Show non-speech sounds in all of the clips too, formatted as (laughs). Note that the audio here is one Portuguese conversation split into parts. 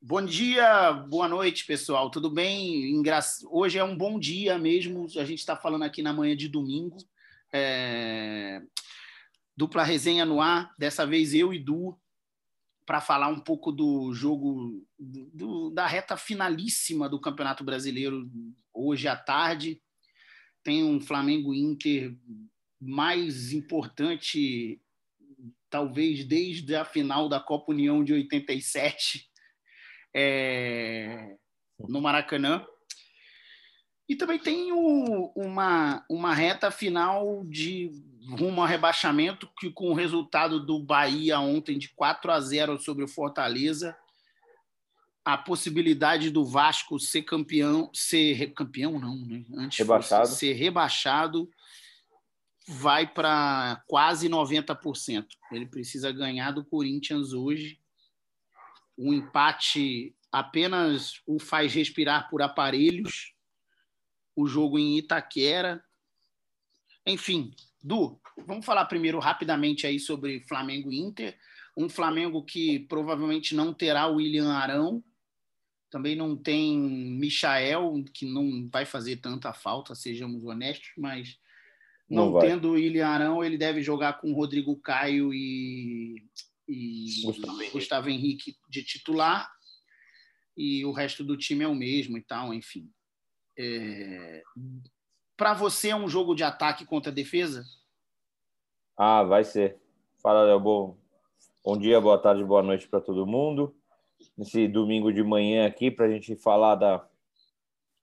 Bom dia, boa noite, pessoal. Tudo bem? Hoje é um bom dia mesmo. A gente está falando aqui na manhã de domingo. É... Dupla resenha no ar. Dessa vez eu e Du para falar um pouco do jogo do, da reta finalíssima do Campeonato Brasileiro hoje à tarde. Tem um Flamengo Inter mais importante, talvez desde a final da Copa União de 87 é, no Maracanã. E também tem o, uma, uma reta final de rumo ao rebaixamento, que com o resultado do Bahia ontem de 4 a 0 sobre o Fortaleza, a possibilidade do Vasco ser campeão, ser campeão não, né? Antes rebaixado. ser rebaixado vai para quase 90%. Ele precisa ganhar do Corinthians hoje um empate apenas o faz respirar por aparelhos. O jogo em Itaquera. Enfim, Du, vamos falar primeiro rapidamente aí sobre Flamengo e Inter. Um Flamengo que provavelmente não terá o William Arão, também não tem Michael, que não vai fazer tanta falta, sejamos honestos, mas não, não tendo o William Arão, ele deve jogar com Rodrigo Caio e e Gustavo Henrique. Gustavo Henrique de titular e o resto do time é o mesmo e tal, enfim. É... Para você é um jogo de ataque contra defesa? Ah, vai ser. Fala, Léo. Bom, bom dia, boa tarde, boa noite para todo mundo. Nesse domingo de manhã aqui, para a gente falar da,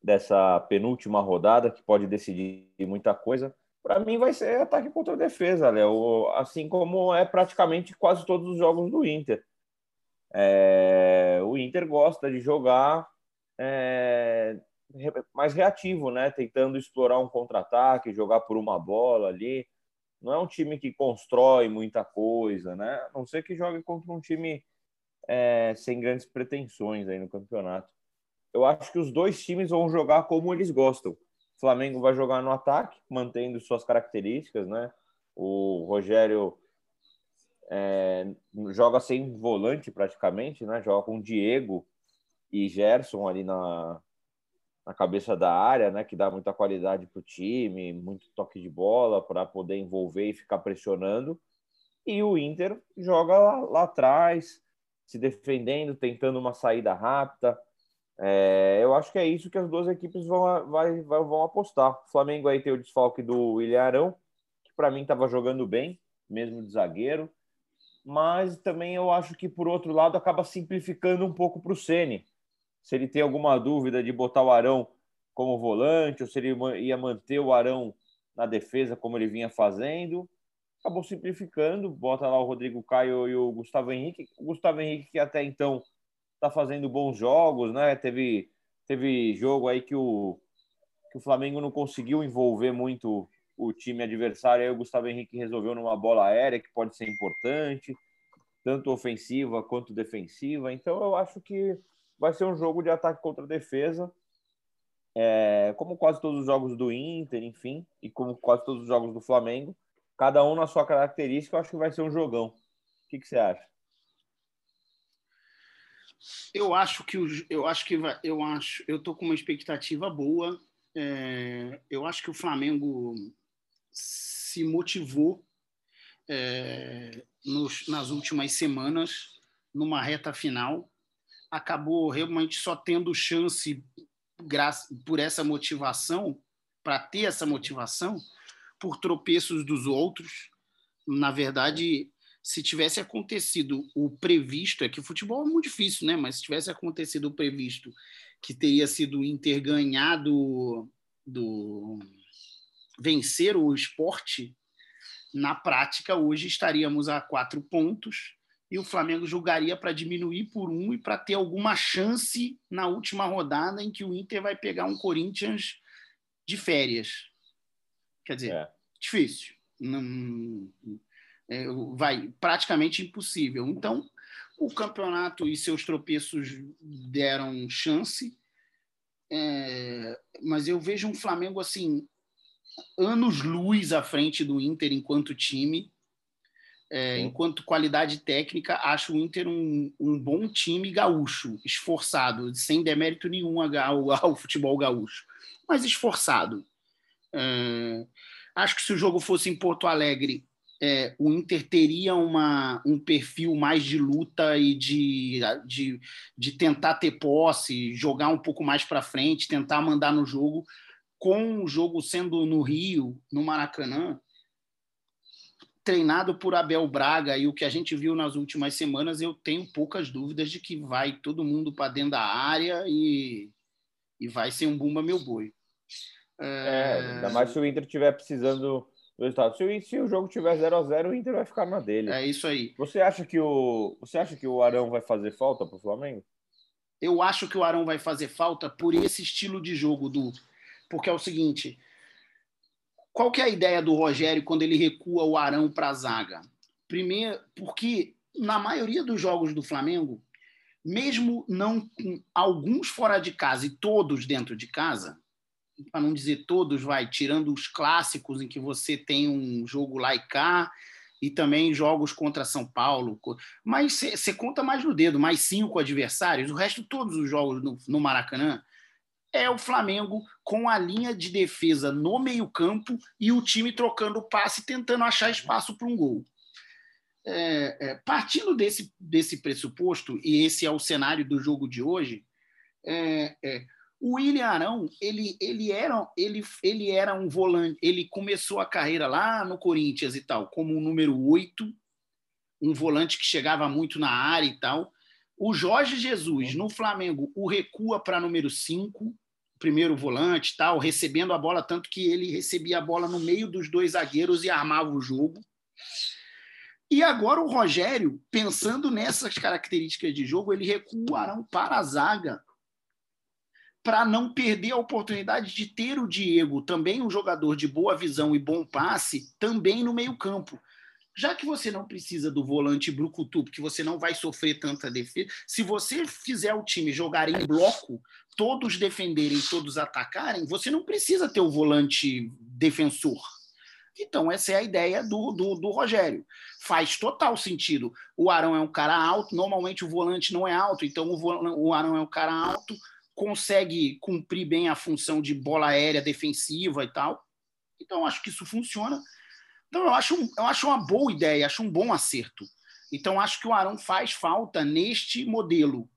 dessa penúltima rodada, que pode decidir muita coisa para mim vai ser ataque contra defesa, Léo. Assim como é praticamente quase todos os jogos do Inter. É, o Inter gosta de jogar é, mais reativo, né? Tentando explorar um contra-ataque, jogar por uma bola ali. Não é um time que constrói muita coisa, né? A não ser que jogue contra um time é, sem grandes pretensões aí no campeonato. Eu acho que os dois times vão jogar como eles gostam. O Flamengo vai jogar no ataque, mantendo suas características, né? O Rogério é, joga sem volante praticamente, né? Joga com Diego e Gerson ali na, na cabeça da área, né? Que dá muita qualidade para o time, muito toque de bola para poder envolver e ficar pressionando. E o Inter joga lá, lá atrás, se defendendo, tentando uma saída rápida, é, eu acho que é isso que as duas equipes vão, vai, vão apostar. O Flamengo aí tem o desfalque do William Arão, que para mim estava jogando bem, mesmo de zagueiro. Mas também eu acho que, por outro lado, acaba simplificando um pouco para o Sene. Se ele tem alguma dúvida de botar o Arão como volante, ou se ele ia manter o Arão na defesa como ele vinha fazendo, acabou simplificando. Bota lá o Rodrigo Caio e o Gustavo Henrique. O Gustavo Henrique, que até então está fazendo bons jogos, né? Teve, teve jogo aí que o, que o Flamengo não conseguiu envolver muito o time adversário, aí o Gustavo Henrique resolveu numa bola aérea que pode ser importante, tanto ofensiva quanto defensiva. Então eu acho que vai ser um jogo de ataque contra defesa, é, como quase todos os jogos do Inter, enfim, e como quase todos os jogos do Flamengo, cada um na sua característica, eu acho que vai ser um jogão. O que, que você acha? Eu acho que eu acho que eu acho eu tô com uma expectativa boa. É, eu acho que o Flamengo se motivou é, nos, nas últimas semanas numa reta final. Acabou realmente só tendo chance por essa motivação, para ter essa motivação, por tropeços dos outros. Na verdade, se tivesse acontecido o previsto, é que o futebol é muito difícil, né? Mas se tivesse acontecido o previsto, que teria sido o Inter ganhar do, do vencer o esporte, na prática, hoje estaríamos a quatro pontos e o Flamengo julgaria para diminuir por um e para ter alguma chance na última rodada em que o Inter vai pegar um Corinthians de férias. Quer dizer, é. difícil. Não, é, vai praticamente impossível. Então, o campeonato e seus tropeços deram chance, é, mas eu vejo um Flamengo assim anos luz à frente do Inter enquanto time. É, enquanto qualidade técnica, acho o Inter um, um bom time gaúcho, esforçado, sem demérito nenhum ao, (laughs) ao futebol gaúcho, mas esforçado. É, acho que se o jogo fosse em Porto Alegre, é, o Inter teria uma, um perfil mais de luta e de, de, de tentar ter posse, jogar um pouco mais para frente, tentar mandar no jogo. Com o jogo sendo no Rio, no Maracanã, treinado por Abel Braga e o que a gente viu nas últimas semanas, eu tenho poucas dúvidas de que vai todo mundo para dentro da área e, e vai ser um bumba meu boi. É, ainda mais se o Inter estiver precisando do resultado. Se o, se o jogo tiver 0 a 0 o Inter vai ficar na dele. É isso aí. Você acha que o, você acha que o Arão vai fazer falta para o Flamengo? Eu acho que o Arão vai fazer falta por esse estilo de jogo, do porque é o seguinte, qual que é a ideia do Rogério quando ele recua o Arão para a zaga? Primeiro, porque na maioria dos jogos do Flamengo, mesmo não com alguns fora de casa e todos dentro de casa, para não dizer todos, vai tirando os clássicos em que você tem um jogo lá e cá e também jogos contra São Paulo, mas você conta mais no dedo, mais cinco adversários. O resto todos os jogos no, no Maracanã é o Flamengo com a linha de defesa no meio-campo e o time trocando passe, tentando achar espaço para um gol. É, é, partindo desse, desse pressuposto, e esse é o cenário do jogo de hoje, é, é o William Arão ele, ele, era, ele, ele era um volante, ele começou a carreira lá no Corinthians e tal, como o número 8, um volante que chegava muito na área e tal. O Jorge Jesus, no Flamengo, o recua para número 5, primeiro volante, tal, recebendo a bola, tanto que ele recebia a bola no meio dos dois zagueiros e armava o jogo. E agora o Rogério, pensando nessas características de jogo, ele recua o Arão para a zaga para não perder a oportunidade de ter o Diego, também um jogador de boa visão e bom passe, também no meio-campo. Já que você não precisa do volante brucutu, porque você não vai sofrer tanta defesa, se você fizer o time jogar em bloco, todos defenderem, todos atacarem, você não precisa ter o volante defensor. Então, essa é a ideia do, do, do, Rogério. Faz total sentido. O Arão é um cara alto, normalmente o volante não é alto, então o, o Arão é um cara alto, consegue cumprir bem a função de bola aérea defensiva e tal. Então, acho que isso funciona. Então, eu acho, eu acho uma boa ideia, acho um bom acerto. Então, acho que o Arão faz falta neste modelo.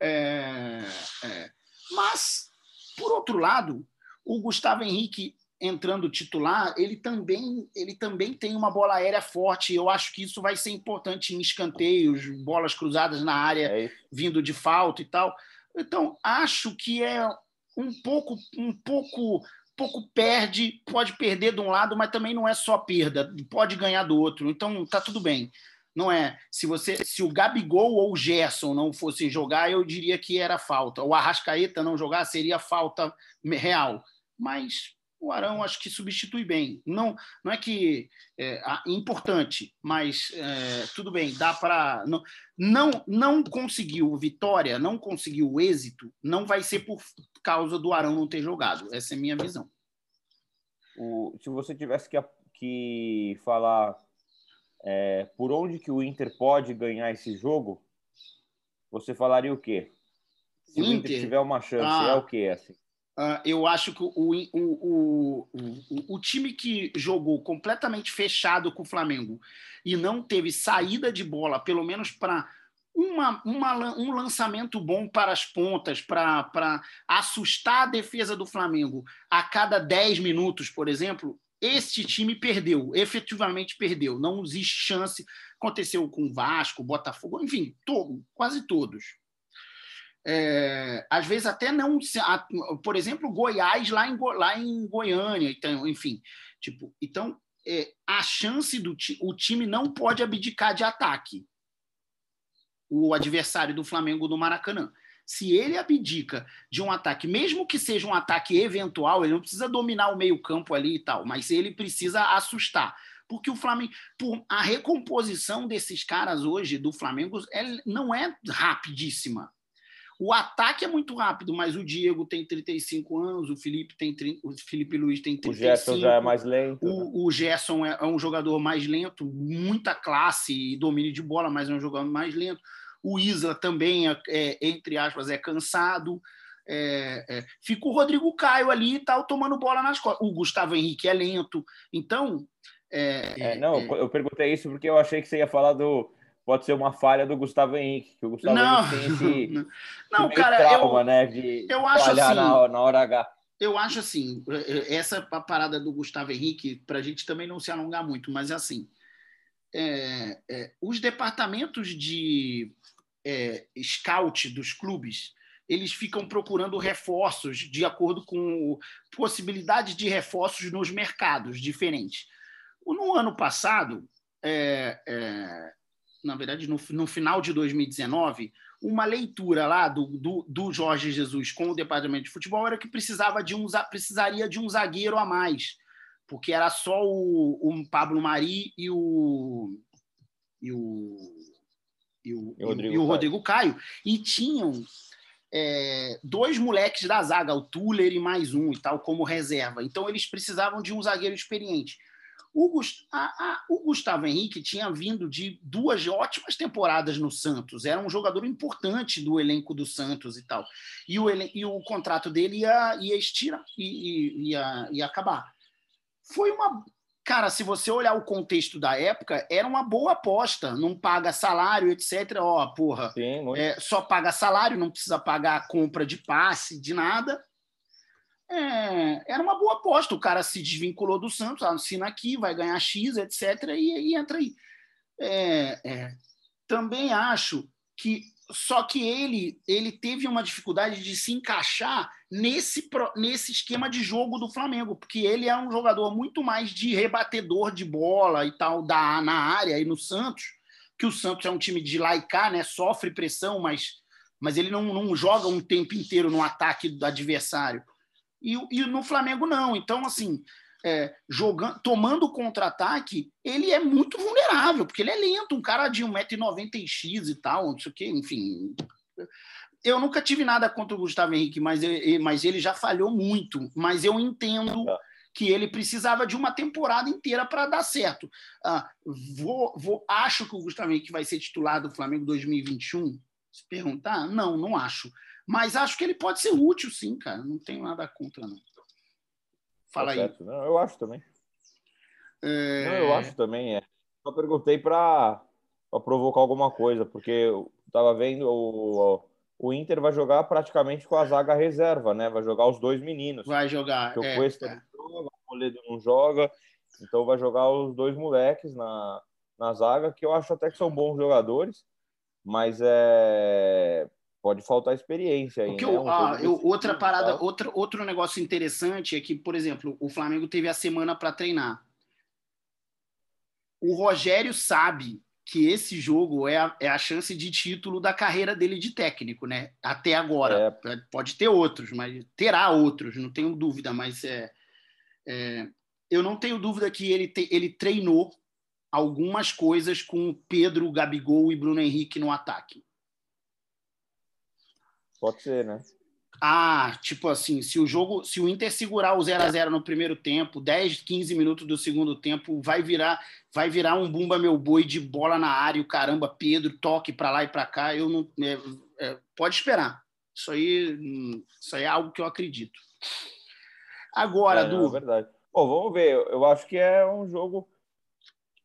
É, é. Mas, por outro lado, o Gustavo Henrique entrando titular, ele também, ele também tem uma bola aérea forte. Eu acho que isso vai ser importante em escanteios, bolas cruzadas na área, é vindo de falta e tal. Então, acho que é um pouco, um pouco, pouco perde, pode perder de um lado, mas também não é só perda, pode ganhar do outro. Então, tá tudo bem não é. Se você, se o Gabigol ou o Gerson não fossem jogar, eu diria que era falta. O Arrascaeta não jogar seria falta real. Mas o Arão acho que substitui bem. Não, não é que é importante, mas é, tudo bem, dá para não, não não conseguiu vitória, não conseguiu êxito, não vai ser por causa do Arão não ter jogado. Essa é a minha visão. O, se você tivesse que, que falar é, por onde que o Inter pode ganhar esse jogo, você falaria o quê? Se Inter, o Inter tiver uma chance, ah, é o quê? Assim? Uh, eu acho que o, o, o, o, time que jogou completamente fechado com o Flamengo e não teve saída de bola, pelo menos para um lançamento bom para as pontas, para assustar a defesa do Flamengo a cada 10 minutos, por exemplo, este time perdeu, efetivamente perdeu. Não existe chance. Aconteceu com o Vasco, Botafogo, enfim, todo, quase todos. É, às vezes até não, por exemplo, Goiás lá em, lá em Goiânia, então, enfim, tipo, então é, a chance do o time não pode abdicar de ataque. O adversário do Flamengo no Maracanã se ele abdica de um ataque, mesmo que seja um ataque eventual, ele não precisa dominar o meio-campo ali e tal, mas ele precisa assustar. Porque o Flamengo, por, a recomposição desses caras hoje do Flamengo é, não é rapidíssima. O ataque é muito rápido, mas o Diego tem 35 anos, o Felipe tem o Felipe Luiz tem 35. O Gerson já é mais lento. O, né? o Gerson é, é, um jogador mais lento, muita classe e domínio de bola, mas é um jogador mais lento. O Isla também é, é entre aspas é cansado. É, é. Fica o Rodrigo Caio ali e tal, tomando bola nas costas. O Gustavo Henrique é lento. Então. É, não, eu perguntei isso porque eu achei que você ia falar do pode ser uma falha do Gustavo Henrique, que o Gustavo não, Henrique tem esse, (laughs) não, cara, trauma, eu, né, de eu acho assim, na, na hora H. Eu acho assim, essa parada do Gustavo Henrique, para a gente também não se alongar muito, mas assim, é, é, os departamentos de é, scout dos clubes, eles ficam procurando reforços de acordo com possibilidades de reforços nos mercados diferentes. No ano passado, é, é, na verdade, no, no final de 2019, uma leitura lá do, do, do, Jorge Jesus com o departamento de futebol era que precisava de um, precisaria de um zagueiro a mais, porque era só o, o Pablo Mari e o, e o, e o, e Rodrigo, e o Rodrigo Caio. Caio. E tinham é, dois moleques da zaga, o Tuller e mais um e tal, como reserva. Então eles precisavam de um zagueiro experiente. O, Gust a, a, o, Gustavo Henrique tinha vindo de duas ótimas temporadas no Santos, era um jogador importante do elenco do Santos e tal. E o, e o contrato dele ia, ia estirar, ia, ia, ia acabar. Foi uma. Cara, se você olhar o contexto da época, era uma boa aposta. Não paga salário, etc. Ó, porra. Sim, é, só paga salário, não precisa pagar compra de passe, de nada é, era uma boa aposta. O cara se desvinculou do Santos, assina aqui, vai ganhar X, etc., e, e entra aí. É, é, também acho que só que ele ele teve uma dificuldade de se encaixar nesse, nesse esquema de jogo do Flamengo, porque ele é um jogador muito mais de rebatedor de bola e tal da, na área e no Santos, que o Santos é um time de laicar, né? Sofre pressão, mas, mas ele não, não joga um tempo inteiro no ataque do adversário. E, e no Flamengo não. Então, assim, é, jogando, tomando contra-ataque, ele é muito vulnerável, porque ele é lento, um cara de 1,90m e tal, não sei o quê, enfim. Eu nunca tive nada contra o Gustavo Henrique, mas, ele, mas ele já falhou muito. Mas eu entendo que ele precisava de uma temporada inteira para dar certo. Ah, vou, vou, acho que o Gustavo Henrique vai ser titular do Flamengo 2021? Se perguntar, não, não acho. Mas acho que ele pode ser útil, sim, cara. Não tenho nada contra, não. Fala tá aí. Não, eu acho também. É... Não, eu acho também. É. Só perguntei para provocar alguma coisa, porque eu estava vendo o, o Inter vai jogar praticamente com a zaga reserva, né? Vai jogar os dois meninos. Vai jogar. Porque é, o Cuesta é. não joga, o Moledo não joga, então vai jogar os dois moleques na, na zaga, que eu acho até que são bons jogadores, mas é pode faltar experiência aí. Né? Eu, ah, eu, outra parada, outra, outro negócio interessante é que, por exemplo, o Flamengo teve a semana para treinar. O Rogério sabe que esse jogo é a, é a chance de título da carreira dele de técnico, né? Até agora. É. Pode ter outros, mas terá outros, não tenho dúvida, mas é, é eu não tenho dúvida que ele, te, ele treinou algumas coisas com Pedro, Gabigol e Bruno Henrique no ataque. Pode ser, né? Ah, tipo assim, se o jogo, se o Inter segurar o 0 a 0 no primeiro tempo, 10, 15 minutos do segundo tempo, vai virar, vai virar um bumba meu boi de bola na área, o caramba, Pedro toque para lá e para cá, eu não é, é, pode esperar. Isso aí, isso aí é algo que eu acredito. Agora, é, Du, é verdade. Bom, vamos ver. Eu acho que é um jogo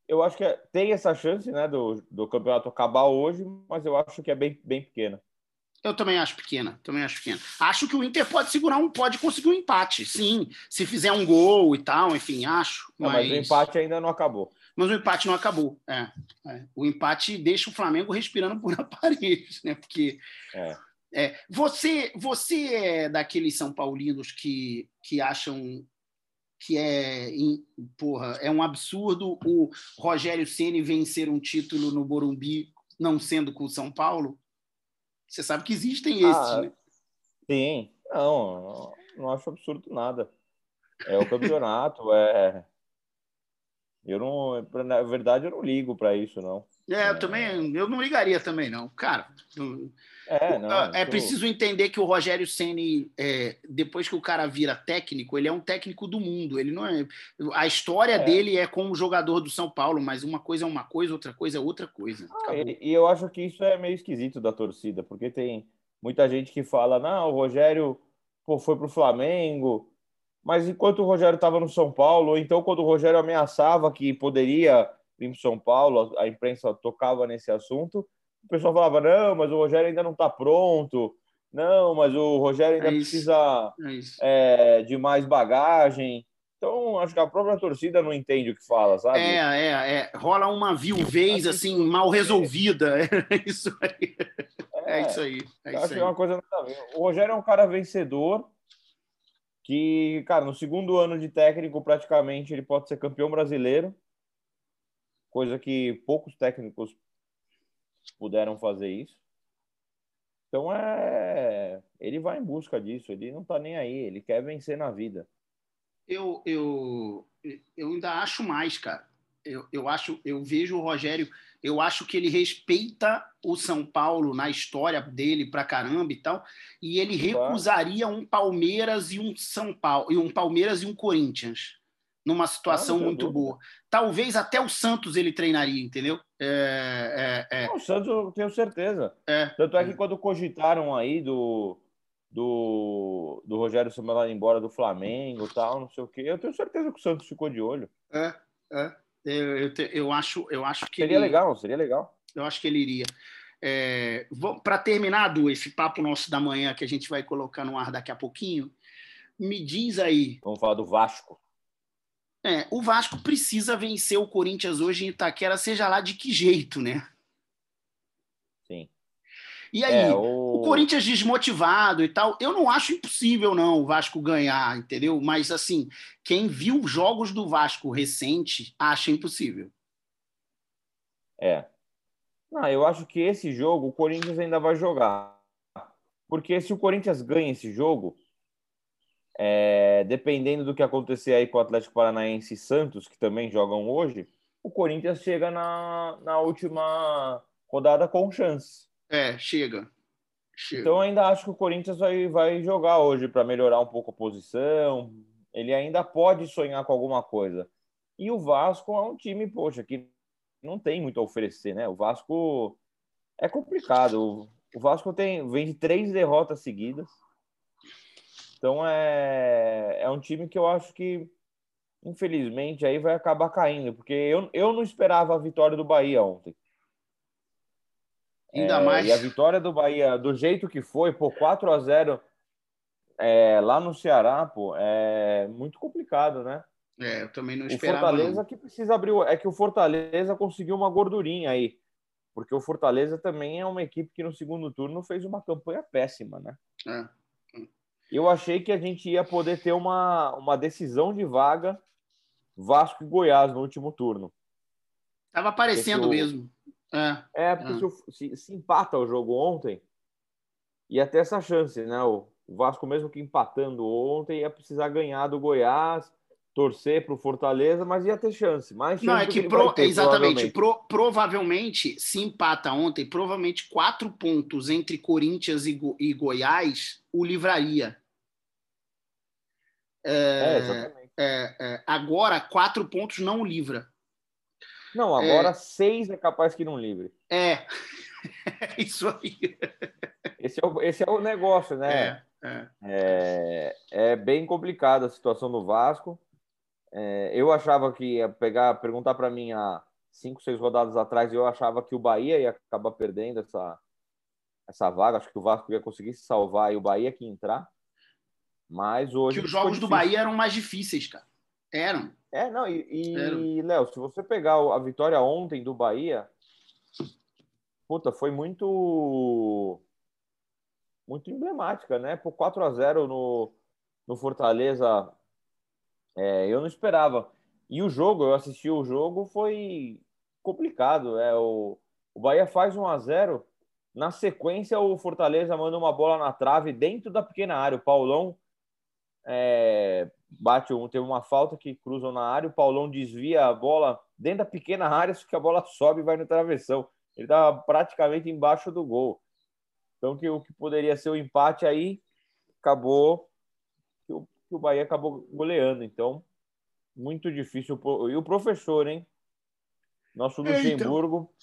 eu acho que é, tem essa chance, né, do, do campeonato acabar hoje, mas eu acho que é bem, bem pequena. Eu também acho pequena, também acho pequena. Acho que o Inter pode segurar um, pode conseguir um empate, sim, se fizer um gol e tal, enfim, acho. Não, mas... mas o empate ainda não acabou. Mas o empate não acabou. É, é. O empate deixa o Flamengo respirando por (laughs) aparelhos, né? Porque é. É, você, você é daqueles São Paulinos que, que acham que é, porra, é um absurdo o Rogério Ceni vencer um título no Morumbi não sendo com o São Paulo? Você sabe que existem esses, ah, né? Sim, não, não acho absurdo nada. É o campeonato, (laughs) é. Eu não, na verdade, eu não ligo para isso, não. É, eu também, eu não ligaria também, não. Cara, é, não, é preciso entender que o Rogério Ceni, é, depois que o cara vira técnico, ele é um técnico do mundo. Ele não é. A história é. dele é como jogador do São Paulo, mas uma coisa é uma coisa, outra coisa é outra coisa. Ah, e, e, eu acho que isso é meio esquisito da torcida, porque tem muita gente que fala: não, o Rogério pô, foi pro Flamengo. Mas enquanto o Rogério estava no São Paulo, ou então quando o Rogério ameaçava que poderia para São Paulo, a imprensa tocava nesse assunto, o pessoal falava: não, mas o Rogério ainda não está pronto, não, mas o Rogério ainda é precisa é é, de mais bagagem. Então, acho que a própria torcida não entende o que fala, sabe? É, é, é. Rola uma viuvez, assim, mal resolvida. (laughs) É isso aí. É, isso aí. É isso acho aí. que é uma coisa nada a ver. O Rogério é um cara vencedor que, cara, no segundo ano de técnico, praticamente, ele pode ser campeão brasileiro, coisa que poucos técnicos puderam fazer isso. Então é, ele vai em busca disso, ele não tá nem aí, ele quer vencer na vida. Eu eu eu ainda acho mais, cara. Eu, eu acho, eu vejo o Rogério, eu acho que ele respeita o São Paulo na história dele pra caramba e tal, e ele recusaria um Palmeiras e um São Paulo, e um Palmeiras e um Corinthians numa situação muito dúvida. boa. Talvez até o Santos ele treinaria, entendeu? É, é, é. o Santos eu tenho certeza. É, Tanto é que quando cogitaram aí do, do, do Rogério ser mandado embora do Flamengo tal, não sei o quê, eu tenho certeza que o Santos ficou de olho. É, é. Eu, eu, te, eu acho, eu acho que seria ele, legal, seria legal. Eu acho que ele iria. É, Para terminar, Du, esse papo nosso da manhã que a gente vai colocar no ar daqui a pouquinho, me diz aí. Vamos falar do Vasco. É, o Vasco precisa vencer o Corinthians hoje em Itaquera, seja lá de que jeito, né? Sim. E aí, é, o... o... Corinthians desmotivado e tal, eu não acho impossível não o Vasco ganhar, entendeu? Mas assim, quem viu jogos do Vasco recente acha impossível. É. Não, eu acho que esse jogo o Corinthians ainda vai jogar. Porque se o Corinthians ganha esse jogo, é, dependendo do que acontecer aí com o Atlético Paranaense e Santos, que também jogam hoje, o Corinthians chega na, na última rodada com chance. É, chega. chega. Então ainda acho que o Corinthians vai, vai jogar hoje para melhorar um pouco a posição. Ele ainda pode sonhar com alguma coisa. E o Vasco é um time, poxa, que não tem muito a oferecer, né? O Vasco é complicado. O Vasco tem, vem de três derrotas seguidas então é, é um time que eu acho que, infelizmente, aí vai acabar caindo, porque eu, eu não esperava a vitória do Bahia ontem. Ainda é, mais. E a vitória do Bahia, do jeito que foi, por 4 a 0 é, lá no Ceará, pô, é muito complicado, né? É, eu também não esperava. O Fortaleza não. que precisa abrir. É que o Fortaleza conseguiu uma gordurinha aí. Porque o Fortaleza também é uma equipe que no segundo turno fez uma campanha péssima, né? É eu achei que a gente ia poder ter uma, uma decisão de vaga Vasco e Goiás no último turno. Estava aparecendo o, mesmo. É, é porque é. Se, se, empata o jogo ontem, ia ter essa chance, né? O Vasco, mesmo que empatando ontem, ia precisar ganhar do Goiás, torcer para o Fortaleza, mas ia ter chance. Mais chance Não, é que, que pro, ter, exatamente, provavelmente. Pro, provavelmente, se empata ontem, provavelmente quatro pontos entre Corinthians e, Go, e Goiás o livraria. É, é, é, agora, quatro pontos não livra. Não, agora é. seis é capaz que não livre. É, (laughs) isso aí. Esse é o, esse é o negócio, né? É, é. é, bem complicada a situação do Vasco. Eu achava que ia pegar, perguntar para mim há cinco, seis rodadas atrás, eu achava que o Bahia ia acabar perdendo essa, essa vaga. Acho que o Vasco ia conseguir se salvar e o Bahia que entrar. Mas hoje. Que os jogos do Bahia eram mais difíceis, cara. Eram. É, não, e, e Léo, se você pegar a vitória ontem do Bahia, puta, foi muito. Muito emblemática, né? Por 4 a 0 no, no Fortaleza, é, eu não esperava. E o jogo, eu assisti o jogo, foi complicado. É, o, o Bahia faz 1 a 0 na sequência, o Fortaleza manda uma bola na trave dentro da pequena área. O Paulão é, bate um, teve uma falta que cruzam na área, o Paulão desvia a bola dentro da pequena área, que a bola sobe e vai no travessão. Ele estava praticamente embaixo do gol. Então, que o que poderia ser o empate aí acabou que o, Bahia acabou goleando. Então, muito difícil. E o professor, hein? Nosso Luxemburgo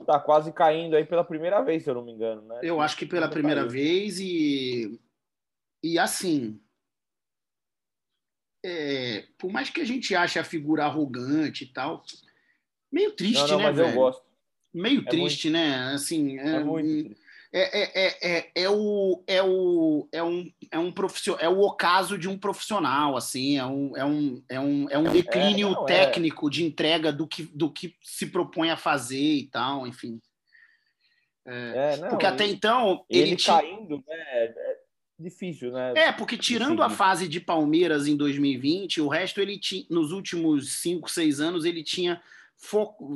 está então. quase caindo aí pela primeira vez, se eu não me engano, né? Eu acho que pela primeira caiu. vez e e assim, é, por mais que a gente ache a figura arrogante e tal, meio triste, não, não, né, mas velho? Eu gosto. Meio é triste, muito... né? Assim, é, é muito é, é, é, é, é, o, é, o, é, um, é, um profissional, é o ocaso de um profissional, assim, é um, é um, é um, é um declínio não, técnico de entrega do que, do que se propõe a fazer e tal, enfim. Não, porque até então. Ele, ele caindo, né? É difícil, né? É, porque tirando a fase de Palmeiras em 2020, o resto ele tinha, nos últimos cinco, seis anos, ele tinha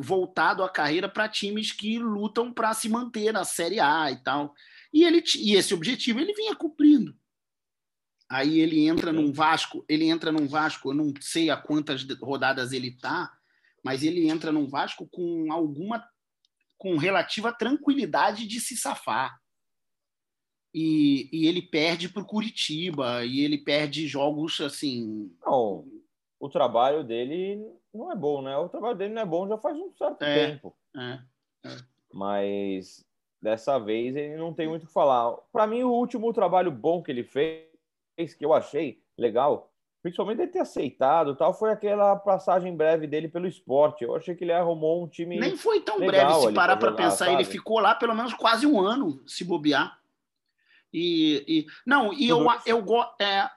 voltado a carreira para times que lutam para se manter na Série A e tal. E, ele, e esse objetivo ele vinha cumprindo. Aí ele entra num Vasco, ele entra num Vasco, eu não sei a quantas rodadas ele tá, mas ele entra num Vasco com alguma com relativa tranquilidade de se safar. E, e ele perde para o Curitiba, e ele perde jogos assim. Não, o trabalho dele não é bom, né? O trabalho dele não é bom já faz um certo é, tempo. É, é. Mas dessa vez ele não tem muito o que falar. Para mim, o último trabalho bom que ele fez, que eu achei legal, principalmente ele ter aceitado tal, foi aquela passagem breve dele pelo esporte. Eu achei que ele arrumou um time. Nem foi tão breve, se parar para pensar. Sabe? Ele ficou lá pelo menos quase um ano, se bobear. E, e, não, e eu, eu gosto. É,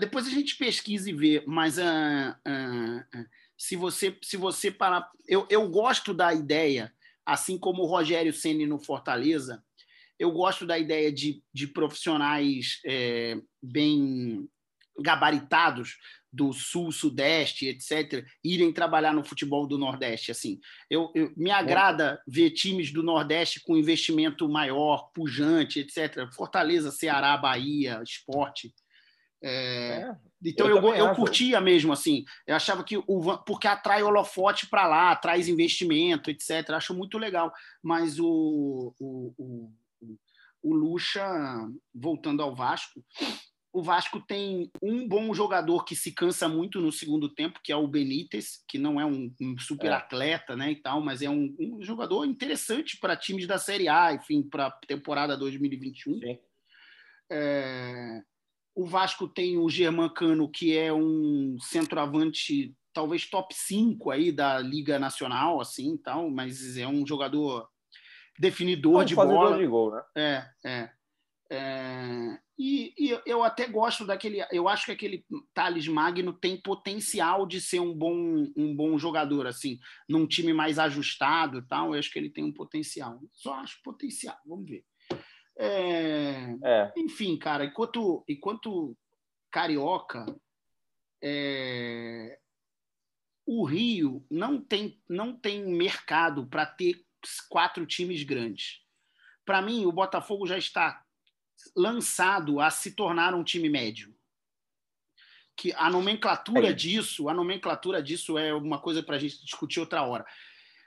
depois a gente pesquisa e vê, mas uh, uh, uh, se você se você parar. Eu, eu gosto da ideia, assim como o Rogério Ceni no Fortaleza, eu gosto da ideia de, de profissionais é, bem gabaritados do sul, sudeste, etc., irem trabalhar no futebol do Nordeste. Assim, eu, eu me agrada ver times do Nordeste com investimento maior, pujante, etc. Fortaleza, Ceará, Bahia, Esporte. É, é, então eu, eu, eu curtia mesmo assim. Eu achava que o porque atrai holofote para lá, traz investimento, etc. Acho muito legal. Mas o, o, o, o Lucha, voltando ao Vasco, o Vasco tem um bom jogador que se cansa muito no segundo tempo, que é o Benítez, que não é um, um super é. atleta, né, e tal, mas é um, um jogador interessante para times da Série A, enfim, para temporada 2021. Sim. É, o Vasco tem o Germán Cano, que é um centroavante talvez top 5 aí da Liga Nacional, assim, tal, mas é um jogador definidor Não, de bola. De gol, né? É, é. é e, e, eu até gosto daquele. Eu acho que aquele Thales Magno tem potencial de ser um bom, um bom jogador, assim, num time mais ajustado e tal. Eu acho que ele tem um potencial. Só acho potencial, vamos ver. É, é. Enfim, cara, enquanto, enquanto carioca, é, o Rio não tem, não tem mercado para ter quatro times grandes. Para mim, o Botafogo já está lançado a se tornar um time médio. Que a nomenclatura é. disso, a nomenclatura disso é uma coisa para a gente discutir outra hora.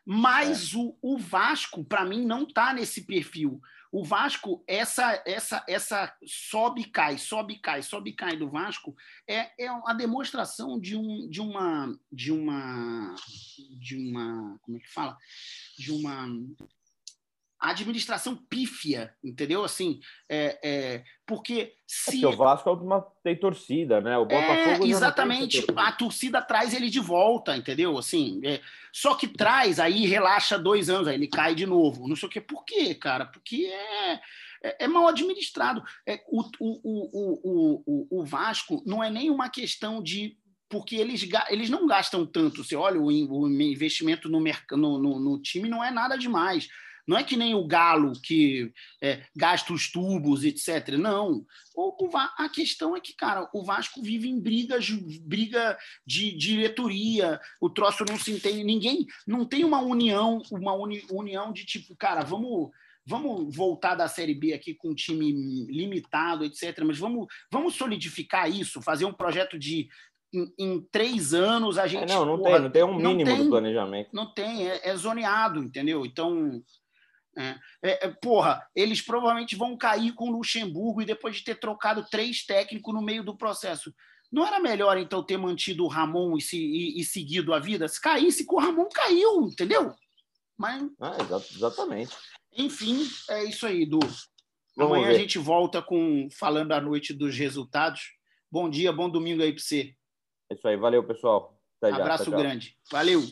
Mas é. o, o Vasco, para mim, não está nesse perfil. O Vasco, essa essa essa sobe cai, sobe cai, sobe e cai do Vasco é, é a demonstração de, um, de uma de uma de uma como é que fala? De uma administração pífia, entendeu? Assim, é, é porque é se é o Vasco é tem torcida, né? O Botafogo é, exatamente, a torcida traz ele de volta, entendeu? Assim, é, só que traz aí relaxa dois anos, aí ele cai de novo. Não sei o que, por quê, cara? Porque é é, é mal administrado. É, o, o, o, o, o Vasco não é nem uma questão de porque eles, eles não gastam tanto. Você olha, o, o investimento no, no, no, no time não é nada demais. Não é que nem o galo que é, gasta os tubos, etc. Não. O, o, a questão é que, cara, o Vasco vive em brigas, briga de diretoria, o troço não se entende, ninguém não tem uma união, uma uni, união de tipo, cara, vamos vamos voltar da Série B aqui com um time limitado, etc. Mas vamos, vamos solidificar isso, fazer um projeto de em, em três anos a É, gente. não, não porra, tem, não tem um mínimo tem. do planejamento. Não tem, é, é zoneado, entendeu? Então, é, é, porra, eles provavelmente vão cair com o Luxemburgo e depois de ter trocado três técnicos no meio do processo. Não era melhor, então, ter mantido o Ramon e, se, e, e seguido a vida? Se caísse com o Ramon, caiu, entendeu? Mas, Ah, exa- exatamente. enfim, é isso aí, Du. Vamos Amanhã ver. a gente volta com falando à noite dos resultados. Bom dia, bom domingo aí para você. É isso aí. Valeu, pessoal. Até já. Abraço tchau. grande. Valeu!